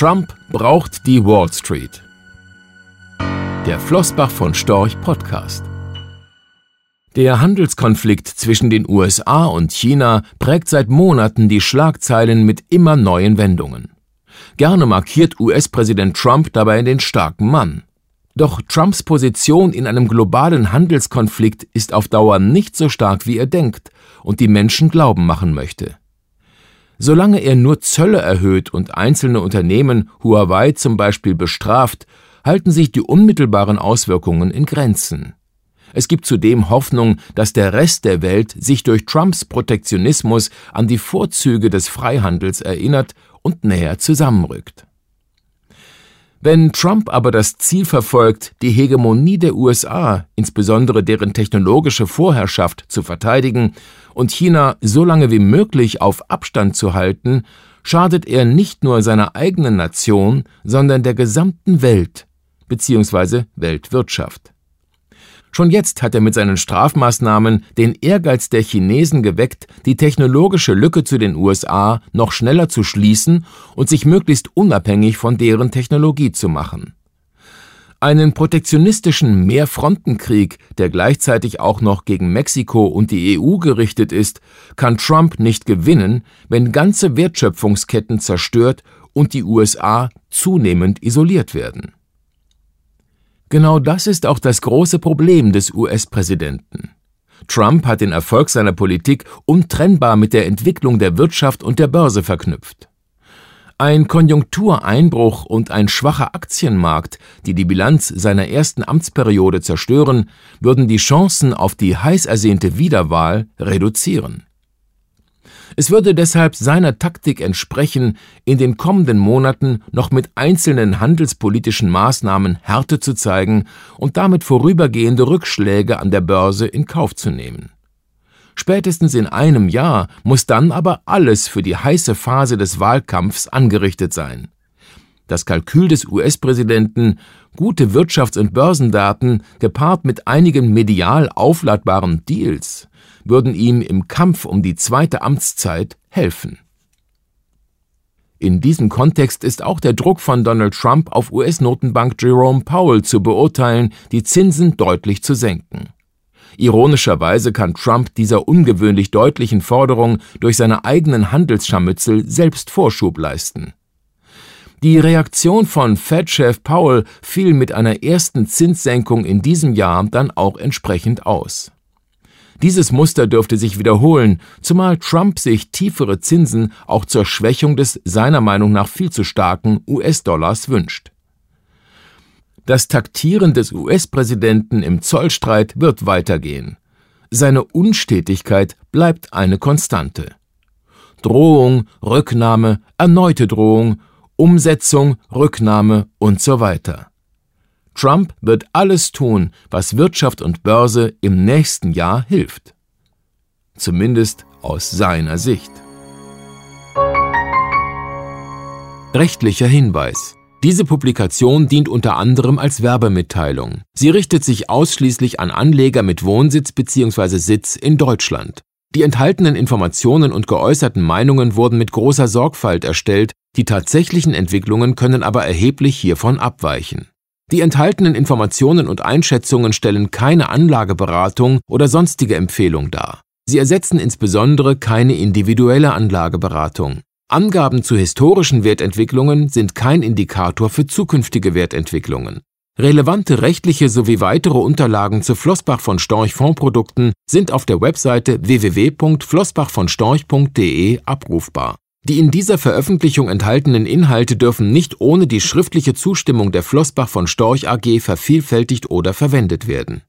Trump braucht die Wall Street. Der Flossbach von Storch Podcast. Der Handelskonflikt zwischen den USA und China prägt seit Monaten die Schlagzeilen mit immer neuen Wendungen. Gerne markiert US-Präsident Trump dabei den starken Mann. Doch Trumps Position in einem globalen Handelskonflikt ist auf Dauer nicht so stark, wie er denkt und die Menschen glauben machen möchte. Solange er nur Zölle erhöht und einzelne Unternehmen, Huawei zum Beispiel, bestraft, halten sich die unmittelbaren Auswirkungen in Grenzen. Es gibt zudem Hoffnung, dass der Rest der Welt sich durch Trumps Protektionismus an die Vorzüge des Freihandels erinnert und näher zusammenrückt. Wenn Trump aber das Ziel verfolgt, die Hegemonie der USA, insbesondere deren technologische Vorherrschaft, zu verteidigen und China so lange wie möglich auf Abstand zu halten, schadet er nicht nur seiner eigenen Nation, sondern der gesamten Welt bzw. Weltwirtschaft. Schon jetzt hat er mit seinen Strafmaßnahmen den Ehrgeiz der Chinesen geweckt, die technologische Lücke zu den USA noch schneller zu schließen und sich möglichst unabhängig von deren Technologie zu machen. Einen protektionistischen Mehrfrontenkrieg, der gleichzeitig auch noch gegen Mexiko und die EU gerichtet ist, kann Trump nicht gewinnen, wenn ganze Wertschöpfungsketten zerstört und die USA zunehmend isoliert werden. Genau das ist auch das große Problem des US-Präsidenten. Trump hat den Erfolg seiner Politik untrennbar mit der Entwicklung der Wirtschaft und der Börse verknüpft. Ein Konjunktureinbruch und ein schwacher Aktienmarkt, die die Bilanz seiner ersten Amtsperiode zerstören, würden die Chancen auf die heiß ersehnte Wiederwahl reduzieren. Es würde deshalb seiner Taktik entsprechen, in den kommenden Monaten noch mit einzelnen handelspolitischen Maßnahmen Härte zu zeigen und damit vorübergehende Rückschläge an der Börse in Kauf zu nehmen. Spätestens in einem Jahr muss dann aber alles für die heiße Phase des Wahlkampfs angerichtet sein. Das Kalkül des US-Präsidenten, gute Wirtschafts- und Börsendaten gepaart mit einigen medial aufladbaren Deals würden ihm im Kampf um die zweite Amtszeit helfen. In diesem Kontext ist auch der Druck von Donald Trump auf US-Notenbank Jerome Powell zu beurteilen, die Zinsen deutlich zu senken. Ironischerweise kann Trump dieser ungewöhnlich deutlichen Forderung durch seine eigenen Handelsscharmützel selbst Vorschub leisten. Die Reaktion von Fed-Chef Powell fiel mit einer ersten Zinssenkung in diesem Jahr dann auch entsprechend aus. Dieses Muster dürfte sich wiederholen, zumal Trump sich tiefere Zinsen auch zur Schwächung des seiner Meinung nach viel zu starken US-Dollars wünscht. Das Taktieren des US-Präsidenten im Zollstreit wird weitergehen. Seine Unstetigkeit bleibt eine Konstante. Drohung, Rücknahme, erneute Drohung, Umsetzung, Rücknahme und so weiter. Trump wird alles tun, was Wirtschaft und Börse im nächsten Jahr hilft. Zumindest aus seiner Sicht. Rechtlicher Hinweis. Diese Publikation dient unter anderem als Werbemitteilung. Sie richtet sich ausschließlich an Anleger mit Wohnsitz bzw. Sitz in Deutschland. Die enthaltenen Informationen und geäußerten Meinungen wurden mit großer Sorgfalt erstellt, die tatsächlichen Entwicklungen können aber erheblich hiervon abweichen. Die enthaltenen Informationen und Einschätzungen stellen keine Anlageberatung oder sonstige Empfehlung dar. Sie ersetzen insbesondere keine individuelle Anlageberatung. Angaben zu historischen Wertentwicklungen sind kein Indikator für zukünftige Wertentwicklungen. Relevante rechtliche sowie weitere Unterlagen zu Flossbach von Storch Fondsprodukten sind auf der Webseite www.flossbachvonstorch.de abrufbar. Die in dieser Veröffentlichung enthaltenen Inhalte dürfen nicht ohne die schriftliche Zustimmung der Flossbach von Storch AG vervielfältigt oder verwendet werden